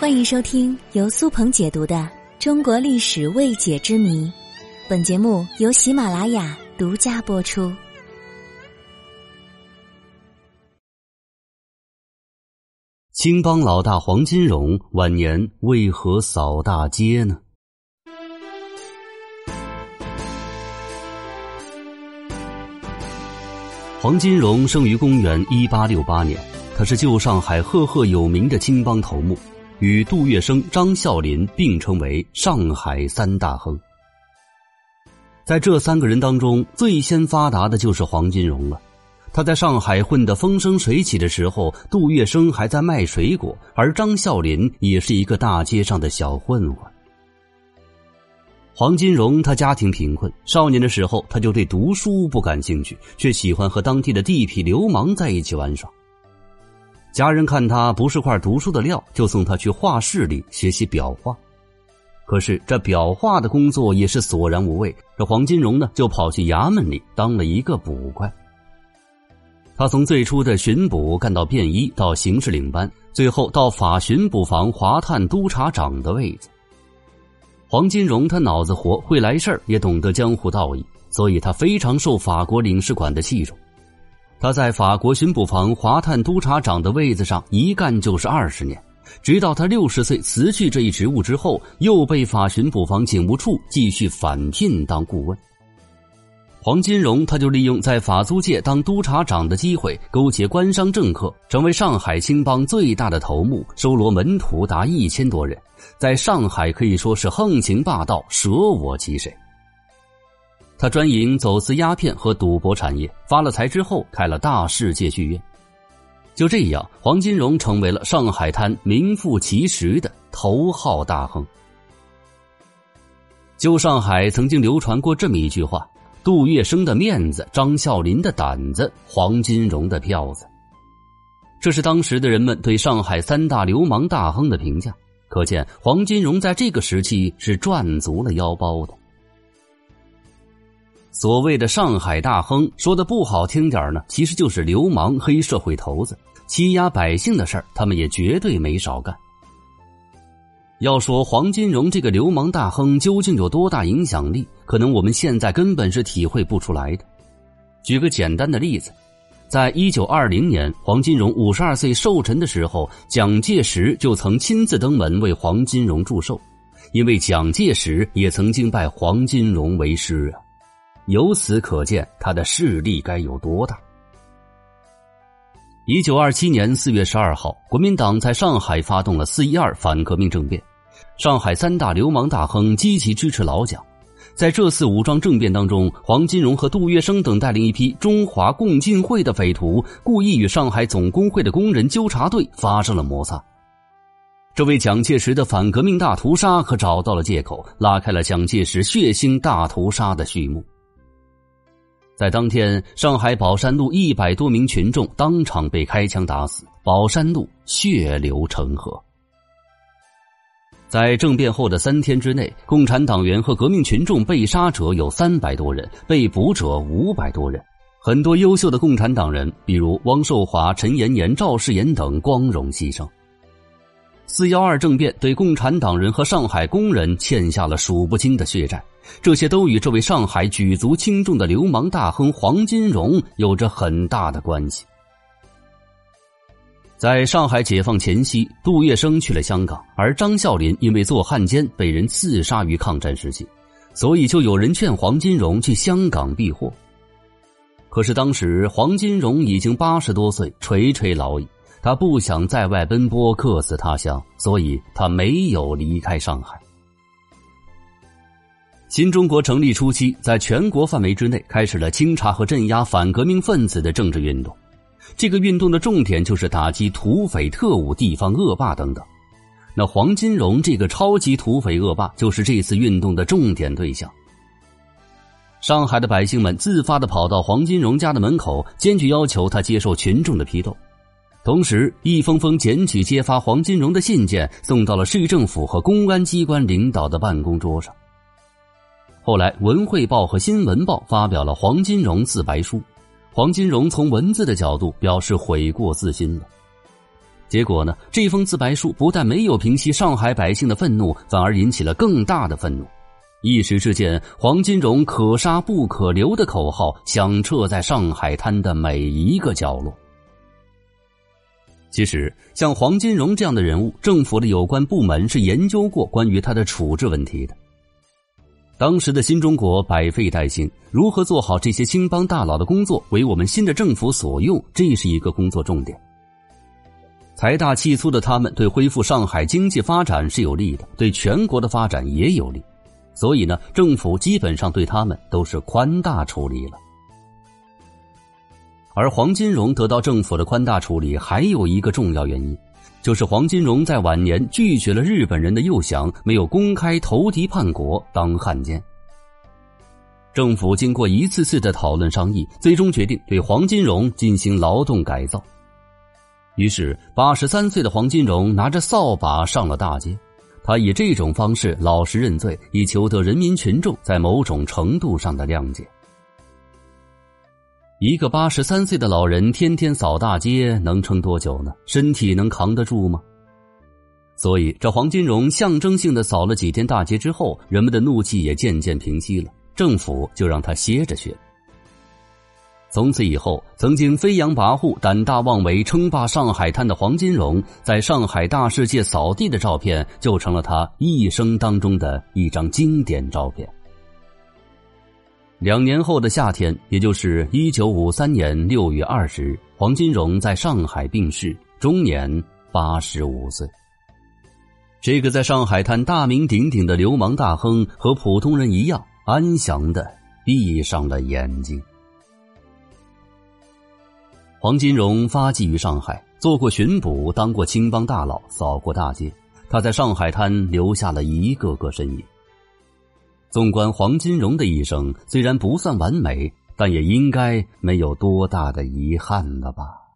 欢迎收听由苏鹏解读的《中国历史未解之谜》，本节目由喜马拉雅独家播出。青帮老大黄金荣晚年为何扫大街呢？黄金荣生于公元一八六八年，他是旧上海赫赫有名的青帮头目，与杜月笙、张啸林并称为上海三大亨。在这三个人当中，最先发达的就是黄金荣了。他在上海混得风生水起的时候，杜月笙还在卖水果，而张啸林也是一个大街上的小混混。黄金荣他家庭贫困，少年的时候他就对读书不感兴趣，却喜欢和当地的地痞流氓在一起玩耍。家人看他不是块读书的料，就送他去画室里学习裱画。可是这裱画的工作也是索然无味，这黄金荣呢就跑去衙门里当了一个捕快。他从最初的巡捕干到便衣，到刑事领班，最后到法巡捕房华探督察长的位子。黄金荣他脑子活，会来事儿，也懂得江湖道义，所以他非常受法国领事馆的器重。他在法国巡捕房华探督察长的位子上一干就是二十年，直到他六十岁辞去这一职务之后，又被法巡捕房警务处继续返聘当顾问。黄金荣他就利用在法租界当督察长的机会，勾结官商政客，成为上海青帮最大的头目，收罗门徒达一千多人。在上海可以说是横行霸道，舍我其谁。他专营走私鸦片和赌博产业，发了财之后开了大世界剧院。就这样，黄金荣成为了上海滩名副其实的头号大亨。旧上海曾经流传过这么一句话：“杜月笙的面子，张啸林的胆子，黄金荣的票子。”这是当时的人们对上海三大流氓大亨的评价。可见，黄金荣在这个时期是赚足了腰包的。所谓的上海大亨，说的不好听点呢，其实就是流氓、黑社会头子，欺压百姓的事儿，他们也绝对没少干。要说黄金荣这个流氓大亨究竟有多大影响力，可能我们现在根本是体会不出来的。举个简单的例子。在一九二零年，黄金荣五十二岁寿辰的时候，蒋介石就曾亲自登门为黄金荣祝寿，因为蒋介石也曾经拜黄金荣为师啊。由此可见，他的势力该有多大。一九二七年四月十二号，国民党在上海发动了四一二反革命政变，上海三大流氓大亨积极支持老蒋。在这次武装政变当中，黄金荣和杜月笙等带领一批中华共进会的匪徒，故意与上海总工会的工人纠察队发生了摩擦。这位蒋介石的反革命大屠杀可找到了借口，拉开了蒋介石血腥大屠杀的序幕。在当天，上海宝山路一百多名群众当场被开枪打死，宝山路血流成河。在政变后的三天之内，共产党员和革命群众被杀者有三百多人，被捕者五百多人。很多优秀的共产党人，比如汪寿华、陈延年、赵世炎等，光荣牺牲。四幺二政变对共产党人和上海工人欠下了数不清的血债，这些都与这位上海举足轻重的流氓大亨黄金荣有着很大的关系。在上海解放前夕，杜月笙去了香港，而张啸林因为做汉奸被人刺杀于抗战时期，所以就有人劝黄金荣去香港避祸。可是当时黄金荣已经八十多岁，垂垂老矣，他不想在外奔波，客死他乡，所以他没有离开上海。新中国成立初期，在全国范围之内开始了清查和镇压反革命分子的政治运动。这个运动的重点就是打击土匪、特务、地方恶霸等等。那黄金荣这个超级土匪恶霸，就是这次运动的重点对象。上海的百姓们自发的跑到黄金荣家的门口，坚决要求他接受群众的批斗。同时，一封封检举揭发黄金荣的信件送到了市政府和公安机关领导的办公桌上。后来，《文汇报》和《新闻报》发表了黄金荣自白书。黄金荣从文字的角度表示悔过自新了。结果呢，这封自白书不但没有平息上海百姓的愤怒，反而引起了更大的愤怒。一时之间，黄金荣“可杀不可留”的口号响彻在上海滩的每一个角落。其实，像黄金荣这样的人物，政府的有关部门是研究过关于他的处置问题的。当时的新中国百废待兴，如何做好这些青帮大佬的工作，为我们新的政府所用，这是一个工作重点。财大气粗的他们，对恢复上海经济发展是有利的，对全国的发展也有利，所以呢，政府基本上对他们都是宽大处理了。而黄金荣得到政府的宽大处理，还有一个重要原因，就是黄金荣在晚年拒绝了日本人的诱降，没有公开投敌叛国当汉奸。政府经过一次次的讨论商议，最终决定对黄金荣进行劳动改造。于是，八十三岁的黄金荣拿着扫把上了大街。他以这种方式老实认罪，以求得人民群众在某种程度上的谅解。一个八十三岁的老人天天扫大街，能撑多久呢？身体能扛得住吗？所以，这黄金荣象征性的扫了几天大街之后，人们的怒气也渐渐平息了，政府就让他歇着去了。从此以后，曾经飞扬跋扈、胆大妄为、称霸上海滩的黄金荣，在上海大世界扫地的照片，就成了他一生当中的一张经典照片。两年后的夏天，也就是一九五三年六月二十日，黄金荣在上海病逝，终年八十五岁。这个在上海滩大名鼎鼎的流氓大亨，和普通人一样，安详的闭上了眼睛。黄金荣发迹于上海，做过巡捕，当过青帮大佬，扫过大街。他在上海滩留下了一个个身影。纵观黄金荣的一生，虽然不算完美，但也应该没有多大的遗憾了吧。